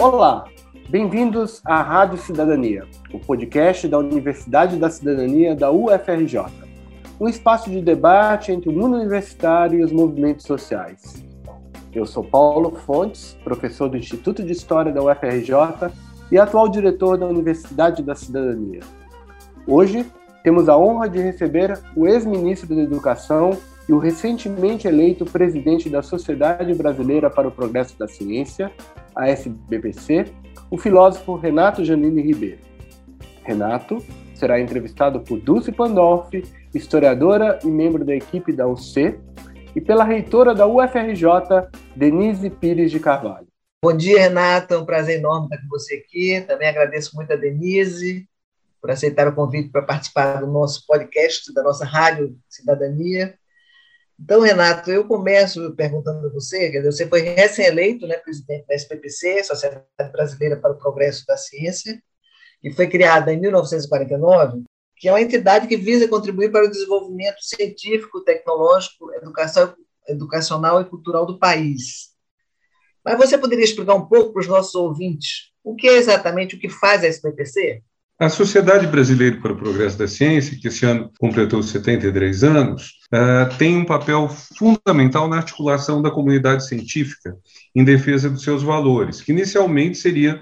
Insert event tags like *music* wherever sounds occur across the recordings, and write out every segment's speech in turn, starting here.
Olá, bem-vindos à Rádio Cidadania, o podcast da Universidade da Cidadania da UFRJ. Um espaço de debate entre o mundo universitário e os movimentos sociais. Eu sou Paulo Fontes, professor do Instituto de História da UFRJ e atual diretor da Universidade da Cidadania. Hoje, temos a honra de receber o ex-ministro da Educação e o recentemente eleito presidente da Sociedade Brasileira para o Progresso da Ciência, a SBPC, o filósofo Renato Janine Ribeiro. Renato será entrevistado por Dulce Pandolfi, historiadora e membro da equipe da UC, e pela reitora da UFRJ, Denise Pires de Carvalho. Bom dia, Renato. É um prazer enorme estar com você aqui. Também agradeço muito a Denise por aceitar o convite para participar do nosso podcast, da nossa Rádio Cidadania. Então, Renato, eu começo perguntando a você, você foi recém-eleito né, presidente da SPPC, Sociedade Brasileira para o Progresso da Ciência, que foi criada em 1949, que é uma entidade que visa contribuir para o desenvolvimento científico, tecnológico, educação, educacional e cultural do país. Mas você poderia explicar um pouco para os nossos ouvintes o que é exatamente o que faz a SPPC? A Sociedade Brasileira para o Progresso da Ciência, que esse ano completou 73 anos, uh, tem um papel fundamental na articulação da comunidade científica em defesa dos seus valores, que inicialmente seria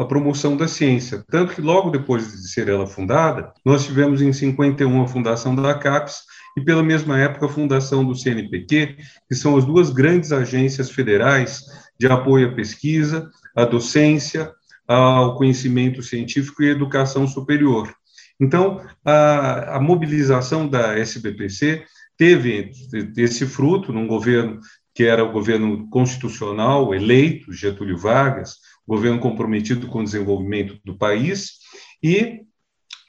a promoção da ciência. Tanto que logo depois de ser ela fundada, nós tivemos em 51 a fundação da CAPES e pela mesma época a fundação do CNPq, que são as duas grandes agências federais de apoio à pesquisa, à docência, ao conhecimento científico e educação superior. Então, a, a mobilização da SBPC teve esse fruto num governo que era o governo constitucional eleito, Getúlio Vargas, governo comprometido com o desenvolvimento do país, e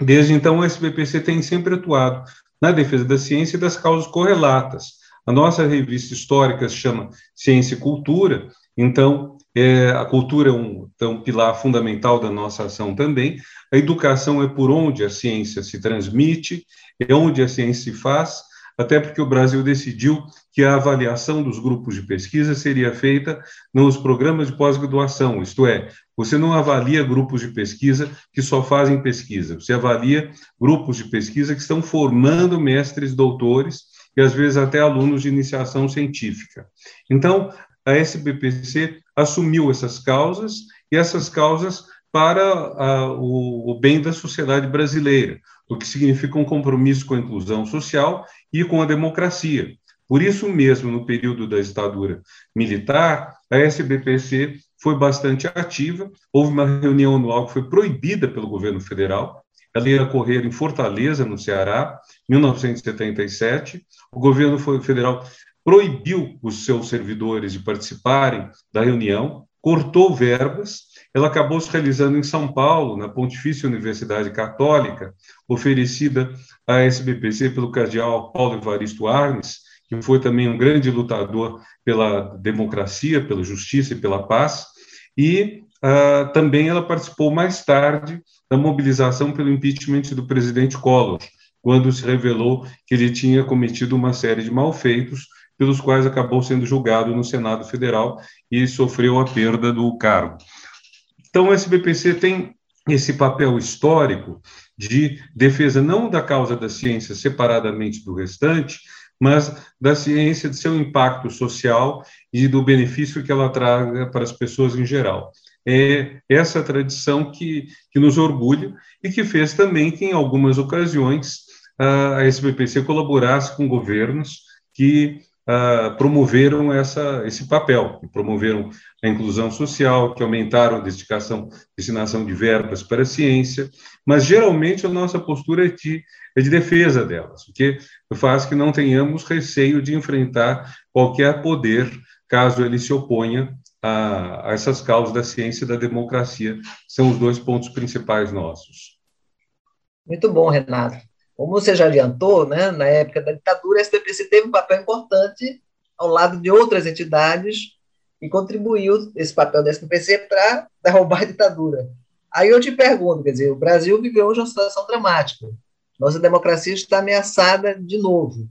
desde então a SBPC tem sempre atuado na defesa da ciência e das causas correlatas. A nossa revista histórica se chama Ciência e Cultura, então é, a cultura é um, um pilar fundamental da nossa ação também. A educação é por onde a ciência se transmite, é onde a ciência se faz, até porque o Brasil decidiu que a avaliação dos grupos de pesquisa seria feita nos programas de pós-graduação, isto é, você não avalia grupos de pesquisa que só fazem pesquisa, você avalia grupos de pesquisa que estão formando mestres, doutores e às vezes até alunos de iniciação científica. Então, a SBPC assumiu essas causas e essas causas para a, o, o bem da sociedade brasileira, o que significa um compromisso com a inclusão social e com a democracia. Por isso mesmo, no período da ditadura militar, a SBPC foi bastante ativa. Houve uma reunião anual que foi proibida pelo governo federal. Ela ia ocorrer em Fortaleza, no Ceará, em 1977. O governo federal proibiu os seus servidores de participarem da reunião, cortou verbas. Ela acabou se realizando em São Paulo, na Pontifícia Universidade Católica, oferecida à SBPC pelo cardeal Paulo Evaristo Arnes, que foi também um grande lutador pela democracia, pela justiça e pela paz. E uh, também ela participou mais tarde da mobilização pelo impeachment do presidente Collor, quando se revelou que ele tinha cometido uma série de malfeitos pelos quais acabou sendo julgado no Senado Federal e sofreu a perda do cargo. Então, o SBPC tem esse papel histórico de defesa não da causa da ciência separadamente do restante, mas da ciência, de seu impacto social e do benefício que ela traga para as pessoas em geral. É essa tradição que, que nos orgulha e que fez também que, em algumas ocasiões, a SBPC colaborasse com governos que uh, promoveram essa, esse papel, que promoveram a inclusão social, que aumentaram a dedicação, destinação de verbas para a ciência, mas geralmente a nossa postura é de, é de defesa delas, o que faz que não tenhamos receio de enfrentar qualquer poder caso ele se oponha a, a essas causas da ciência e da democracia, são os dois pontos principais nossos. Muito bom, Renato. Como você já adiantou, né, na época da ditadura, a SPPC teve um papel importante ao lado de outras entidades e contribuiu esse papel da SPPC para derrubar a ditadura. Aí eu te pergunto, quer dizer, o Brasil viveu hoje uma situação dramática. Nossa democracia está ameaçada de novo.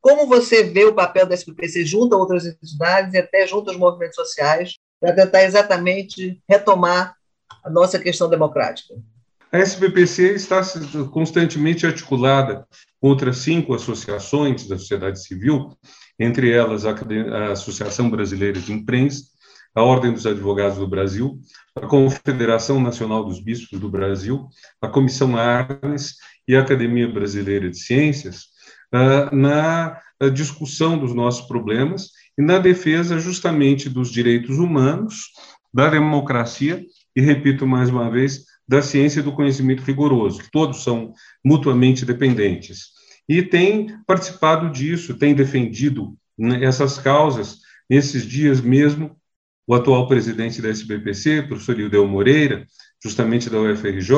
Como você vê o papel da SPPC junto a outras entidades e até junto aos movimentos sociais para tentar exatamente retomar a nossa questão democrática? A SBPC está constantemente articulada com outras cinco associações da sociedade civil, entre elas a Associação Brasileira de Imprensa, a Ordem dos Advogados do Brasil, a Confederação Nacional dos Bispos do Brasil, a Comissão Arnes e a Academia Brasileira de Ciências, ah, na discussão dos nossos problemas e na defesa justamente dos direitos humanos, da democracia. E, repito mais uma vez, da ciência e do conhecimento rigoroso, que todos são mutuamente dependentes. E tem participado disso, tem defendido né, essas causas. Nesses dias mesmo, o atual presidente da SBPC, professor Ildeu Moreira, justamente da UFRJ,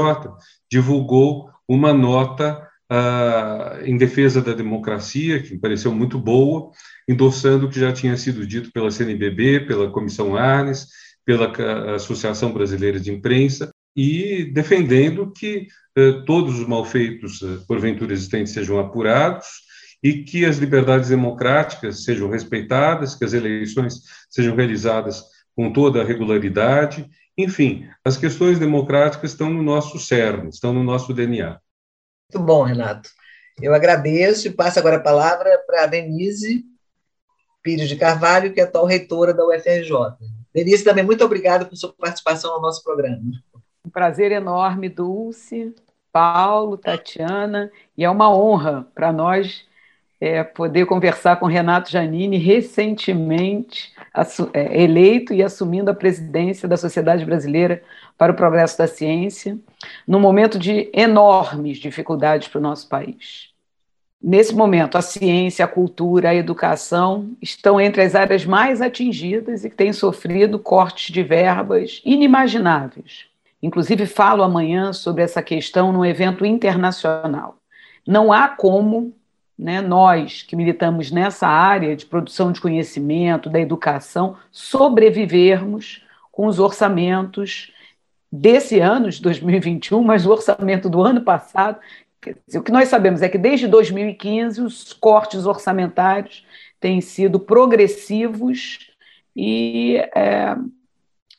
divulgou uma nota uh, em defesa da democracia, que me pareceu muito boa, endossando o que já tinha sido dito pela CNBB, pela Comissão Arnes, pela Associação Brasileira de Imprensa, e defendendo que eh, todos os malfeitos, eh, porventura existentes, sejam apurados e que as liberdades democráticas sejam respeitadas, que as eleições sejam realizadas com toda a regularidade. Enfim, as questões democráticas estão no nosso cerne, estão no nosso DNA. Muito bom, Renato. Eu agradeço e passo agora a palavra para a Denise Pires de Carvalho, que é atual reitora da UFRJ. Denise, também muito obrigada por sua participação no nosso programa. Um prazer enorme, Dulce, Paulo, Tatiana, e é uma honra para nós é, poder conversar com Renato Janini, recentemente é, eleito e assumindo a presidência da Sociedade Brasileira para o Progresso da Ciência, num momento de enormes dificuldades para o nosso país. Nesse momento, a ciência, a cultura, a educação estão entre as áreas mais atingidas e que têm sofrido cortes de verbas inimagináveis. Inclusive, falo amanhã sobre essa questão num evento internacional. Não há como né, nós que militamos nessa área de produção de conhecimento, da educação, sobrevivermos com os orçamentos desse ano, de 2021, mas o orçamento do ano passado. O que nós sabemos é que desde 2015 os cortes orçamentários têm sido progressivos e é,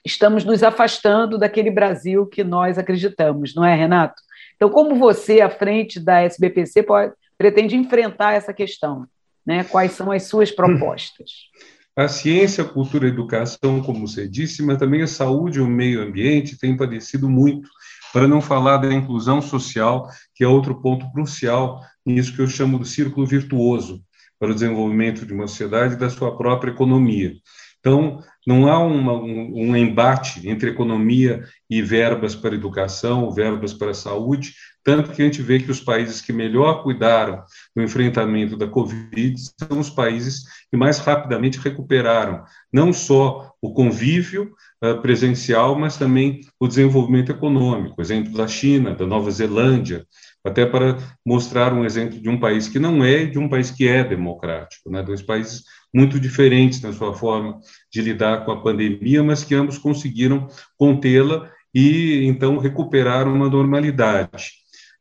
estamos nos afastando daquele Brasil que nós acreditamos, não é, Renato? Então, como você, à frente da SBPC, pode, pretende enfrentar essa questão? Né? Quais são as suas propostas? *laughs* A ciência, a cultura a educação, como você disse, mas também a saúde e o meio ambiente têm padecido muito, para não falar da inclusão social, que é outro ponto crucial nisso que eu chamo do círculo virtuoso para o desenvolvimento de uma sociedade e da sua própria economia. Então, não há uma, um, um, embate entre economia e verbas para educação, verbas para saúde, tanto que a gente vê que os países que melhor cuidaram do enfrentamento da Covid são os países que mais rapidamente recuperaram não só o convívio uh, presencial, mas também o desenvolvimento econômico. Exemplo da China, da Nova Zelândia, até para mostrar um exemplo de um país que não é e de um país que é democrático, né? dois países muito diferentes na sua forma de lidar com a pandemia, mas que ambos conseguiram contê-la e então recuperar uma normalidade.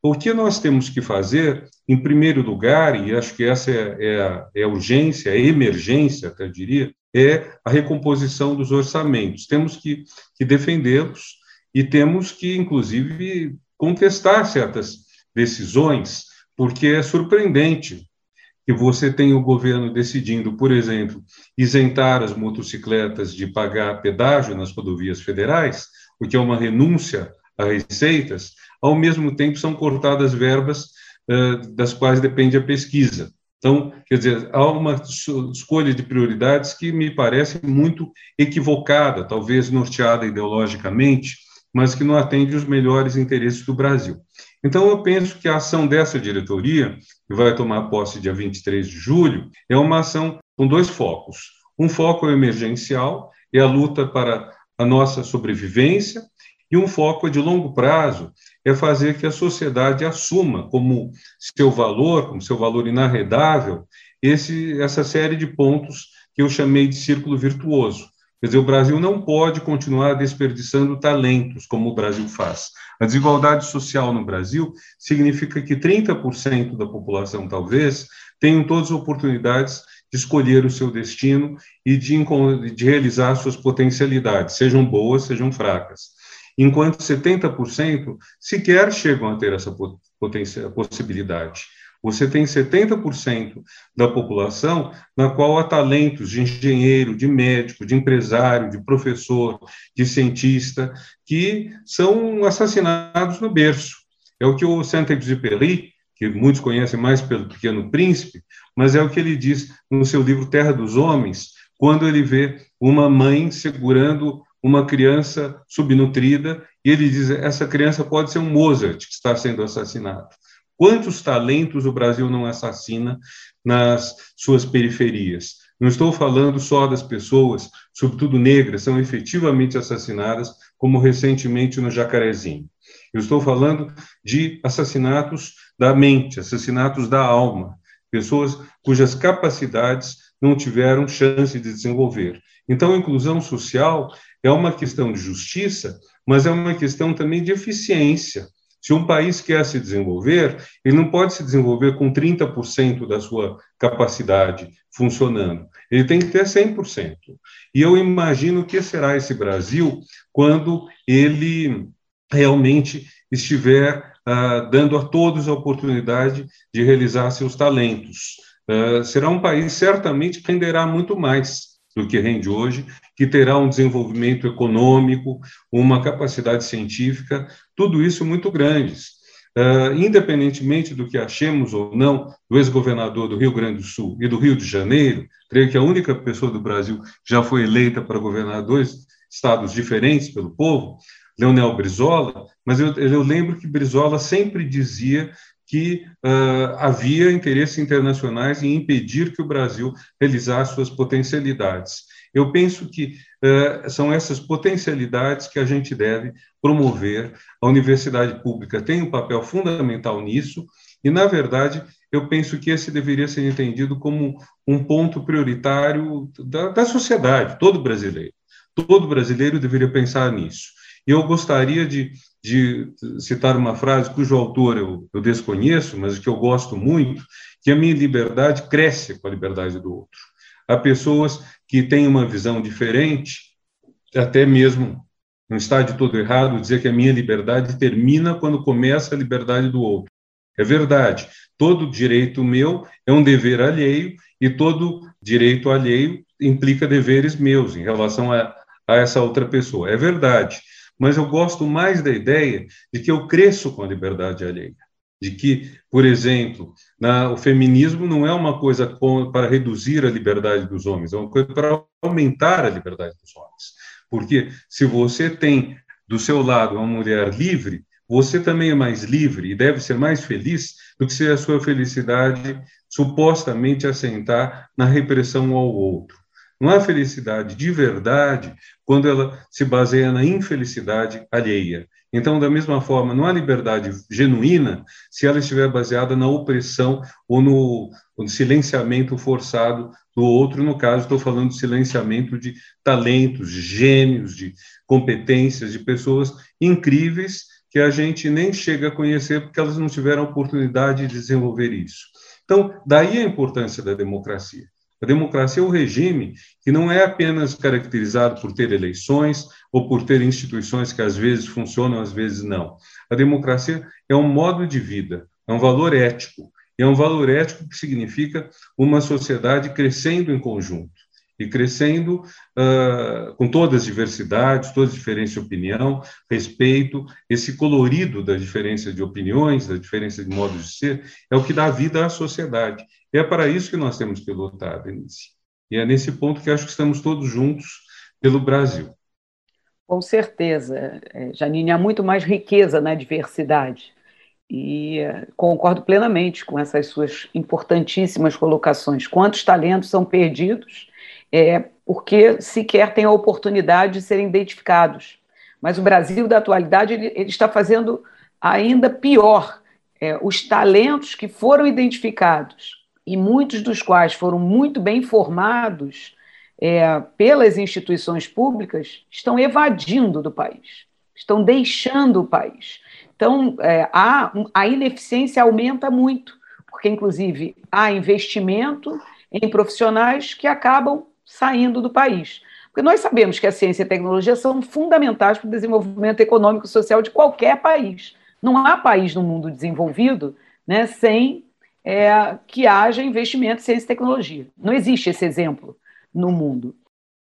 O que nós temos que fazer, em primeiro lugar, e acho que essa é, é, a, é a urgência, a emergência, até diria, é a recomposição dos orçamentos. Temos que, que defendê-los e temos que, inclusive, contestar certas decisões, porque é surpreendente que você tenha o governo decidindo, por exemplo, isentar as motocicletas de pagar pedágio nas rodovias federais, o que é uma renúncia a receitas, ao mesmo tempo são cortadas verbas uh, das quais depende a pesquisa. Então, quer dizer, há uma escolha de prioridades que me parece muito equivocada, talvez norteada ideologicamente, mas que não atende os melhores interesses do Brasil. Então, eu penso que a ação dessa diretoria, que vai tomar posse dia 23 de julho, é uma ação com dois focos. Um foco emergencial, é a luta para a nossa sobrevivência, e um foco de longo prazo é fazer que a sociedade assuma como seu valor, como seu valor inarredável, esse, essa série de pontos que eu chamei de círculo virtuoso. Quer dizer, o Brasil não pode continuar desperdiçando talentos como o Brasil faz. A desigualdade social no Brasil significa que 30% da população, talvez, tenham todas as oportunidades de escolher o seu destino e de, de realizar suas potencialidades, sejam boas, sejam fracas. Enquanto 70% sequer chegam a ter essa possibilidade. Você tem 70% da população na qual há talentos de engenheiro, de médico, de empresário, de professor, de cientista, que são assassinados no berço. É o que o Saint-Exupéry, que muitos conhecem mais pelo Pequeno Príncipe, mas é o que ele diz no seu livro Terra dos Homens, quando ele vê uma mãe segurando uma criança subnutrida e ele diz: essa criança pode ser um Mozart que está sendo assassinado. Quantos talentos o Brasil não assassina nas suas periferias? Não estou falando só das pessoas, sobretudo negras, são efetivamente assassinadas, como recentemente no Jacarezinho. Eu estou falando de assassinatos da mente, assassinatos da alma, pessoas cujas capacidades não tiveram chance de desenvolver. Então, a inclusão social é uma questão de justiça, mas é uma questão também de eficiência. Se um país quer se desenvolver, ele não pode se desenvolver com 30% da sua capacidade funcionando. Ele tem que ter 100%. E eu imagino que será esse Brasil quando ele realmente estiver ah, dando a todos a oportunidade de realizar seus talentos. Ah, será um país certamente que renderá muito mais do que rende hoje, que terá um desenvolvimento econômico, uma capacidade científica, tudo isso muito grandes. Uh, independentemente do que achemos ou não do ex-governador do Rio Grande do Sul e do Rio de Janeiro, creio que a única pessoa do Brasil já foi eleita para governar dois estados diferentes pelo povo, Leonel Brizola, mas eu, eu lembro que Brizola sempre dizia que uh, havia interesses internacionais em impedir que o Brasil realizasse suas potencialidades. Eu penso que uh, são essas potencialidades que a gente deve promover. A universidade pública tem um papel fundamental nisso, e, na verdade, eu penso que esse deveria ser entendido como um ponto prioritário da, da sociedade, todo brasileiro. Todo brasileiro deveria pensar nisso. E eu gostaria de de citar uma frase cujo autor eu, eu desconheço, mas que eu gosto muito, que a minha liberdade cresce com a liberdade do outro. Há pessoas que têm uma visão diferente, até mesmo não está de todo errado dizer que a minha liberdade termina quando começa a liberdade do outro. É verdade. Todo direito meu é um dever alheio e todo direito alheio implica deveres meus em relação a, a essa outra pessoa. É verdade mas eu gosto mais da ideia de que eu cresço com a liberdade alheia. De que, por exemplo, na, o feminismo não é uma coisa com, para reduzir a liberdade dos homens, é uma coisa para aumentar a liberdade dos homens. Porque se você tem do seu lado uma mulher livre, você também é mais livre e deve ser mais feliz do que se a sua felicidade supostamente assentar na repressão ao outro. Não há felicidade de verdade quando ela se baseia na infelicidade alheia. Então, da mesma forma, não há liberdade genuína se ela estiver baseada na opressão ou no, no silenciamento forçado do outro. No caso, estou falando de silenciamento de talentos, de gênios, de competências, de pessoas incríveis que a gente nem chega a conhecer porque elas não tiveram oportunidade de desenvolver isso. Então, daí a importância da democracia. A democracia é um regime que não é apenas caracterizado por ter eleições ou por ter instituições que às vezes funcionam, às vezes não. A democracia é um modo de vida, é um valor ético. E é um valor ético que significa uma sociedade crescendo em conjunto e crescendo uh, com todas as diversidades, todas as diferenças de opinião, respeito, esse colorido da diferença de opiniões, da diferença de modos de ser, é o que dá vida à sociedade. E é para isso que nós temos que lutar, Denise. E é nesse ponto que acho que estamos todos juntos pelo Brasil. Com certeza, é, Janine, há muito mais riqueza na diversidade. E é, concordo plenamente com essas suas importantíssimas colocações. Quantos talentos são perdidos é, porque sequer têm a oportunidade de serem identificados. Mas o Brasil da atualidade ele, ele está fazendo ainda pior. É, os talentos que foram identificados e muitos dos quais foram muito bem formados é, pelas instituições públicas, estão evadindo do país, estão deixando o país. Então, é, a, a ineficiência aumenta muito, porque, inclusive, há investimento em profissionais que acabam saindo do país. Porque nós sabemos que a ciência e a tecnologia são fundamentais para o desenvolvimento econômico e social de qualquer país. Não há país no mundo desenvolvido né, sem é, que haja investimento em ciência e tecnologia. Não existe esse exemplo no mundo.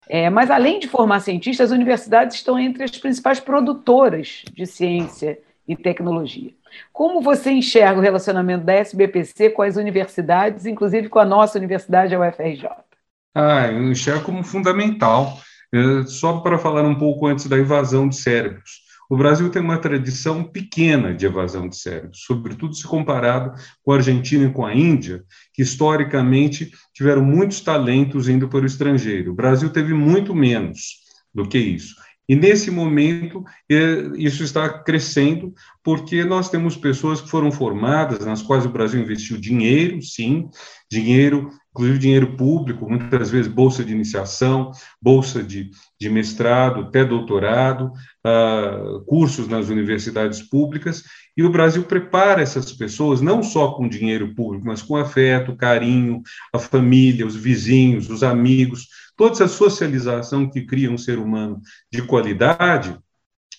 É, mas, além de formar cientistas, as universidades estão entre as principais produtoras de ciência e tecnologia. Como você enxerga o relacionamento da SBPC com as universidades, inclusive com a nossa universidade, a UFRJ? Ah, eu enxergo como fundamental. É, só para falar um pouco antes da invasão de cérebros. O Brasil tem uma tradição pequena de evasão de cérebros, sobretudo se comparado com a Argentina e com a Índia, que historicamente tiveram muitos talentos indo para o estrangeiro. O Brasil teve muito menos do que isso. E nesse momento, é, isso está crescendo, porque nós temos pessoas que foram formadas, nas quais o Brasil investiu dinheiro, sim, dinheiro inclusive dinheiro público, muitas vezes bolsa de iniciação, bolsa de, de mestrado, até doutorado, uh, cursos nas universidades públicas, e o Brasil prepara essas pessoas não só com dinheiro público, mas com afeto, carinho, a família, os vizinhos, os amigos, toda essa socialização que cria um ser humano de qualidade,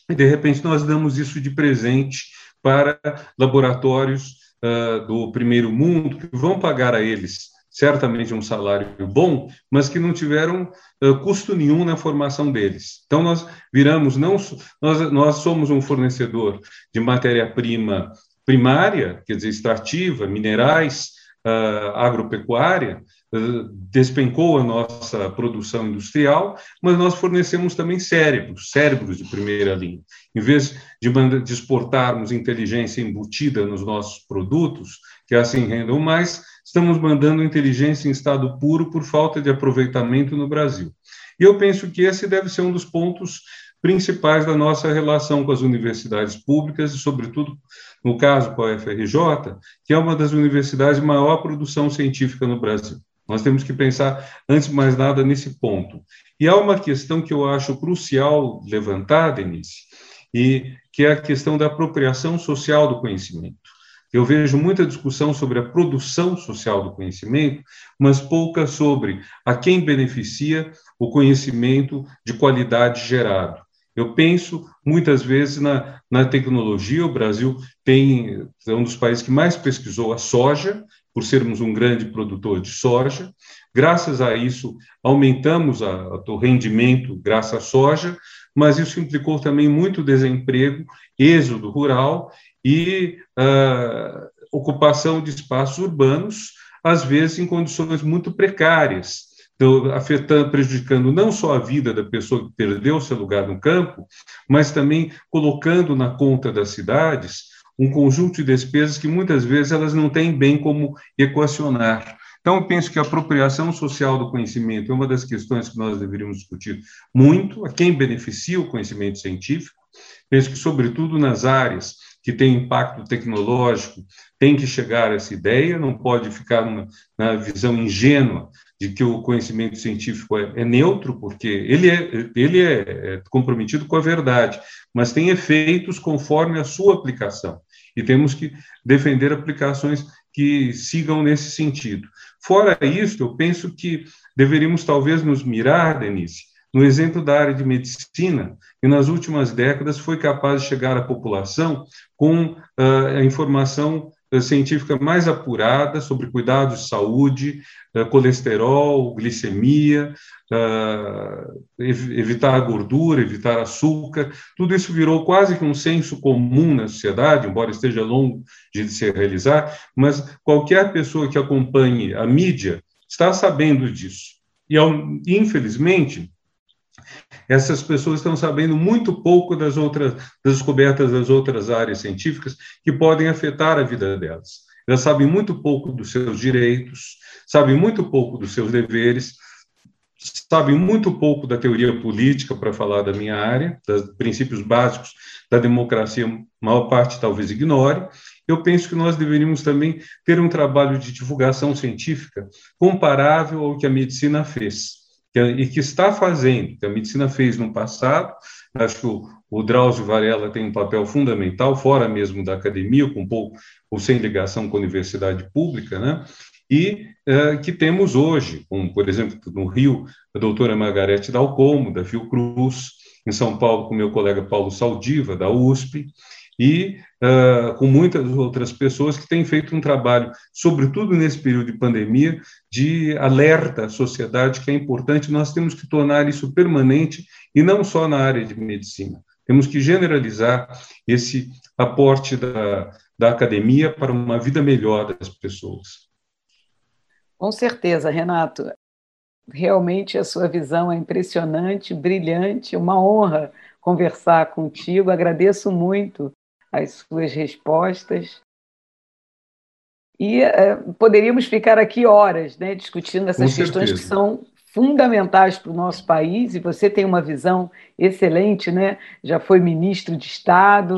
e de repente nós damos isso de presente para laboratórios uh, do primeiro mundo, que vão pagar a eles certamente um salário bom, mas que não tiveram uh, custo nenhum na formação deles. Então nós viramos não nós nós somos um fornecedor de matéria-prima primária, quer dizer, extrativa, minerais, uh, agropecuária, uh, despencou a nossa produção industrial, mas nós fornecemos também cérebros, cérebros de primeira linha. Em vez de, de exportarmos inteligência embutida nos nossos produtos, que assim rendam mais, estamos mandando inteligência em estado puro por falta de aproveitamento no Brasil. E eu penso que esse deve ser um dos pontos principais da nossa relação com as universidades públicas e, sobretudo, no caso com a UFRJ, que é uma das universidades de maior produção científica no Brasil. Nós temos que pensar, antes de mais nada, nesse ponto. E há uma questão que eu acho crucial levantar, Denise, e que é a questão da apropriação social do conhecimento. Eu vejo muita discussão sobre a produção social do conhecimento, mas pouca sobre a quem beneficia o conhecimento de qualidade gerado. Eu penso muitas vezes na, na tecnologia. O Brasil tem é um dos países que mais pesquisou a soja, por sermos um grande produtor de soja. Graças a isso, aumentamos a, a, o rendimento graças à soja, mas isso implicou também muito desemprego, êxodo rural e uh, ocupação de espaços urbanos, às vezes em condições muito precárias, então, afetando, prejudicando não só a vida da pessoa que perdeu seu lugar no campo, mas também colocando na conta das cidades um conjunto de despesas que muitas vezes elas não têm bem como equacionar. Então, eu penso que a apropriação social do conhecimento é uma das questões que nós deveríamos discutir muito, a quem beneficia o conhecimento científico. Penso que, sobretudo nas áreas que tem impacto tecnológico, tem que chegar a essa ideia, não pode ficar numa, na visão ingênua de que o conhecimento científico é, é neutro, porque ele, é, ele é, é comprometido com a verdade, mas tem efeitos conforme a sua aplicação. E temos que defender aplicações que sigam nesse sentido. Fora isso, eu penso que deveríamos talvez nos mirar, Denise, no exemplo da área de medicina, que nas últimas décadas foi capaz de chegar à população com uh, a informação uh, científica mais apurada sobre cuidados de saúde, uh, colesterol, glicemia, ev evitar a gordura, evitar açúcar. Tudo isso virou quase que um senso comum na sociedade, embora esteja longo de se realizar, mas qualquer pessoa que acompanhe a mídia está sabendo disso. E, infelizmente, essas pessoas estão sabendo muito pouco das outras das descobertas das outras áreas científicas que podem afetar a vida delas. Elas sabem muito pouco dos seus direitos, sabem muito pouco dos seus deveres, sabem muito pouco da teoria política, para falar da minha área, dos princípios básicos da democracia, a maior parte talvez ignore. Eu penso que nós deveríamos também ter um trabalho de divulgação científica comparável ao que a medicina fez que, e que está fazendo, que a medicina fez no passado. Acho que o, o Drauzio Varela tem um papel fundamental, fora mesmo da academia, com pouco ou sem ligação com a universidade pública, né? e é, que temos hoje, como, por exemplo, no Rio, a doutora Margarete Dalcomo, da Fiocruz, em São Paulo, com meu colega Paulo Saldiva, da USP, e uh, com muitas outras pessoas que têm feito um trabalho, sobretudo nesse período de pandemia, de alerta à sociedade que é importante, nós temos que tornar isso permanente e não só na área de medicina. Temos que generalizar esse aporte da, da academia para uma vida melhor das pessoas. Com certeza, Renato. Realmente a sua visão é impressionante, brilhante, uma honra conversar contigo. Agradeço muito as suas respostas. E é, poderíamos ficar aqui horas né, discutindo essas questões que são fundamentais para o nosso país, e você tem uma visão excelente, né? já foi ministro de Estado,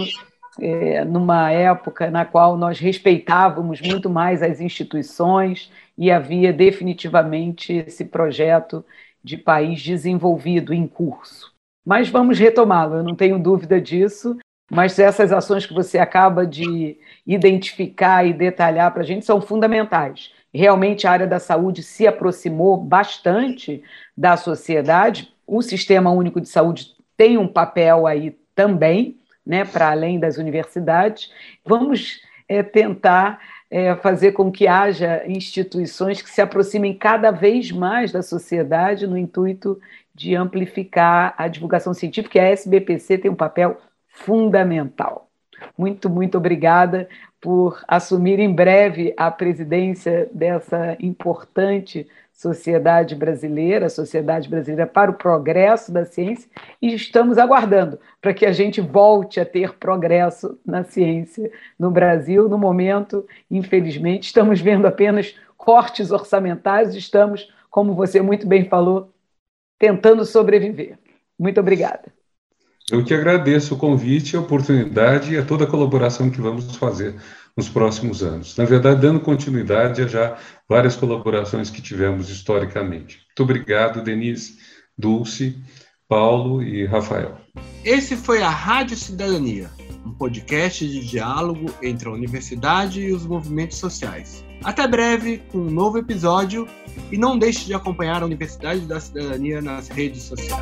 é, numa época na qual nós respeitávamos muito mais as instituições e havia definitivamente esse projeto de país desenvolvido em curso. Mas vamos retomá-lo, eu não tenho dúvida disso, mas essas ações que você acaba de identificar e detalhar para a gente são fundamentais. Realmente a área da saúde se aproximou bastante da sociedade, o Sistema Único de Saúde tem um papel aí também, né, para além das universidades. Vamos é, tentar é, fazer com que haja instituições que se aproximem cada vez mais da sociedade no intuito de amplificar a divulgação científica, e a SBPC tem um papel fundamental. Muito, muito obrigada por assumir em breve a presidência dessa importante sociedade brasileira, Sociedade Brasileira para o Progresso da Ciência, e estamos aguardando para que a gente volte a ter progresso na ciência no Brasil. No momento, infelizmente, estamos vendo apenas cortes orçamentários, estamos, como você muito bem falou, tentando sobreviver. Muito obrigada. Eu que agradeço o convite, a oportunidade e a toda a colaboração que vamos fazer nos próximos anos. Na verdade, dando continuidade a já várias colaborações que tivemos historicamente. Muito obrigado, Denise, Dulce, Paulo e Rafael. Esse foi a Rádio Cidadania, um podcast de diálogo entre a universidade e os movimentos sociais. Até breve com um novo episódio e não deixe de acompanhar a Universidade da Cidadania nas redes sociais.